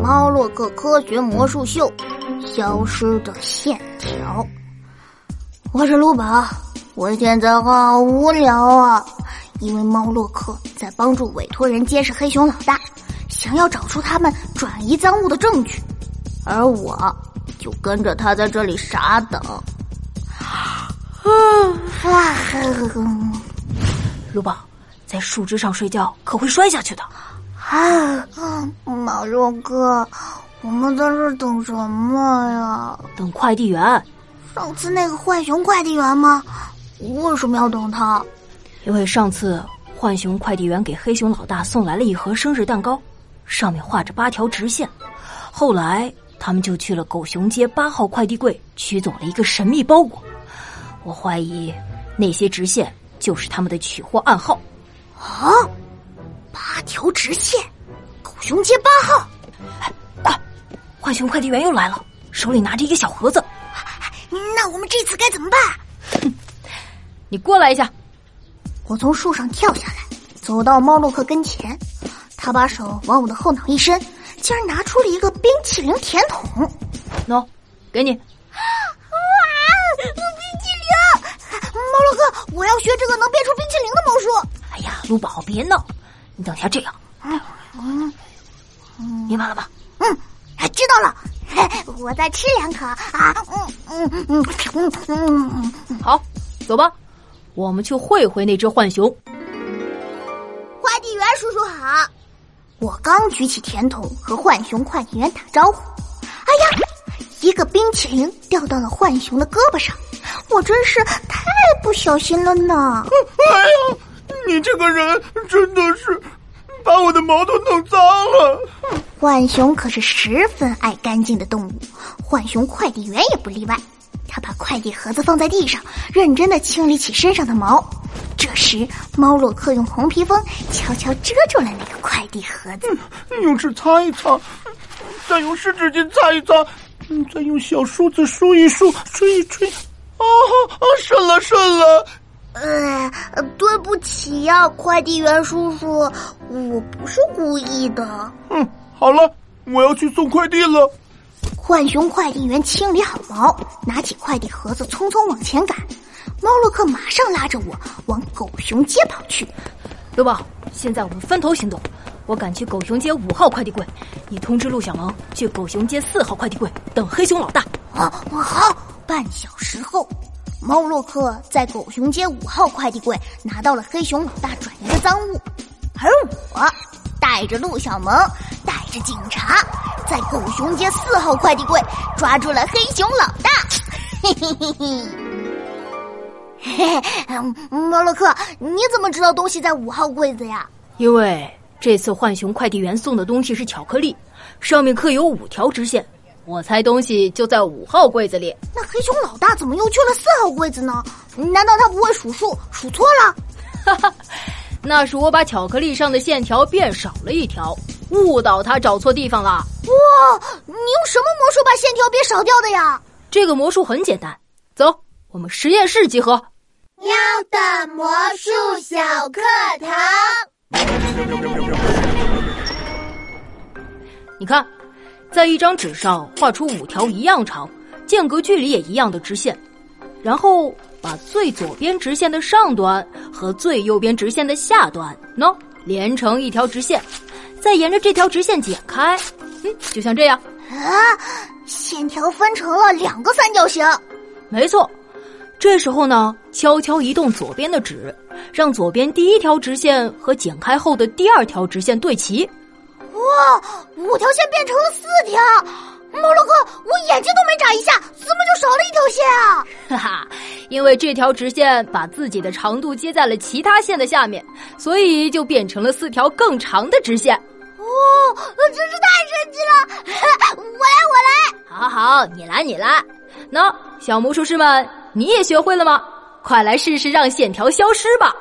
猫洛克科学魔术秀，消失的线条。我是卢宝，我现在好无聊啊，因为猫洛克在帮助委托人监视黑熊老大，想要找出他们转移赃物的证据，而我就跟着他在这里傻等。卢宝，在树枝上睡觉可会摔下去的。啊，马洛哥，我们在这等什么呀？等快递员。上次那个浣熊快递员吗？为什么要等他？因为上次浣熊快递员给黑熊老大送来了一盒生日蛋糕，上面画着八条直线。后来他们就去了狗熊街八号快递柜，取走了一个神秘包裹。我怀疑那些直线就是他们的取货暗号。啊，八条直线，狗熊街八号。哎，快！浣熊快递员又来了，手里拿着一个小盒子。那我们这次该怎么办？哼，你过来一下。我从树上跳下来，走到猫洛克跟前，他把手往我的后脑一伸，竟然拿出了一个冰淇淋甜筒。喏，给你。哇，冰淇淋！猫洛克，我要学这个能变出冰淇淋的魔术。哎呀，卢宝，别闹！你等下这样。嗯嗯嗯，明白了吧？嗯，知道了。我再吃两口啊！嗯嗯嗯嗯嗯嗯，好，走吧，我们去会会那只浣熊。快递员叔叔好，我刚举起甜筒和浣熊快递员打招呼，哎呀，一个冰淇淋掉到了浣熊的胳膊上，我真是太不小心了呢！哎呀，你这个人真的是把我的毛都弄脏了。浣熊可是十分爱干净的动物，浣熊快递员也不例外。他把快递盒子放在地上，认真的清理起身上的毛。这时，猫洛克用红披风悄悄遮住了那个快递盒子，用纸擦一擦，再用湿纸巾擦一擦，再用小梳子梳一梳，吹一吹，啊啊，顺了顺了。呃，对不起呀，快递员叔叔，我不是故意的。嗯。好了，我要去送快递了。浣熊快递员清理好毛，拿起快递盒子，匆匆往前赶。猫洛克马上拉着我往狗熊街跑去。刘宝，现在我们分头行动。我赶去狗熊街五号快递柜，你通知陆小萌去狗熊街四号快递柜等黑熊老大。啊，好。半小时后，猫洛克在狗熊街五号快递柜拿到了黑熊老大转移的赃物，而我带着陆小萌。带着警察在狗熊街四号快递柜抓住了黑熊老大，嘿嘿嘿嘿。嘿嘿，猫洛克，你怎么知道东西在五号柜子呀？因为这次浣熊快递员送的东西是巧克力，上面刻有五条直线，我猜东西就在五号柜子里。那黑熊老大怎么又去了四号柜子呢？难道他不会数数，数错了？哈哈，那是我把巧克力上的线条变少了一条。误导他找错地方了！哇，你用什么魔术把线条变少掉的呀？这个魔术很简单，走，我们实验室集合。喵的魔术小课堂。你看，在一张纸上画出五条一样长、间隔距离也一样的直线，然后把最左边直线的上端和最右边直线的下端喏连成一条直线。再沿着这条直线剪开，嗯，就像这样啊，线条分成了两个三角形。没错，这时候呢，悄悄移动左边的纸，让左边第一条直线和剪开后的第二条直线对齐。哇，五条线变成了四条！猫洛克，我眼睛都没眨一下，怎么就少了一条线啊？哈哈，因为这条直线把自己的长度接在了其他线的下面，所以就变成了四条更长的直线。哦，真是太神奇了！我来，我来。好好，你来，你来。那小魔术师们，你也学会了吗？快来试试让线条消失吧。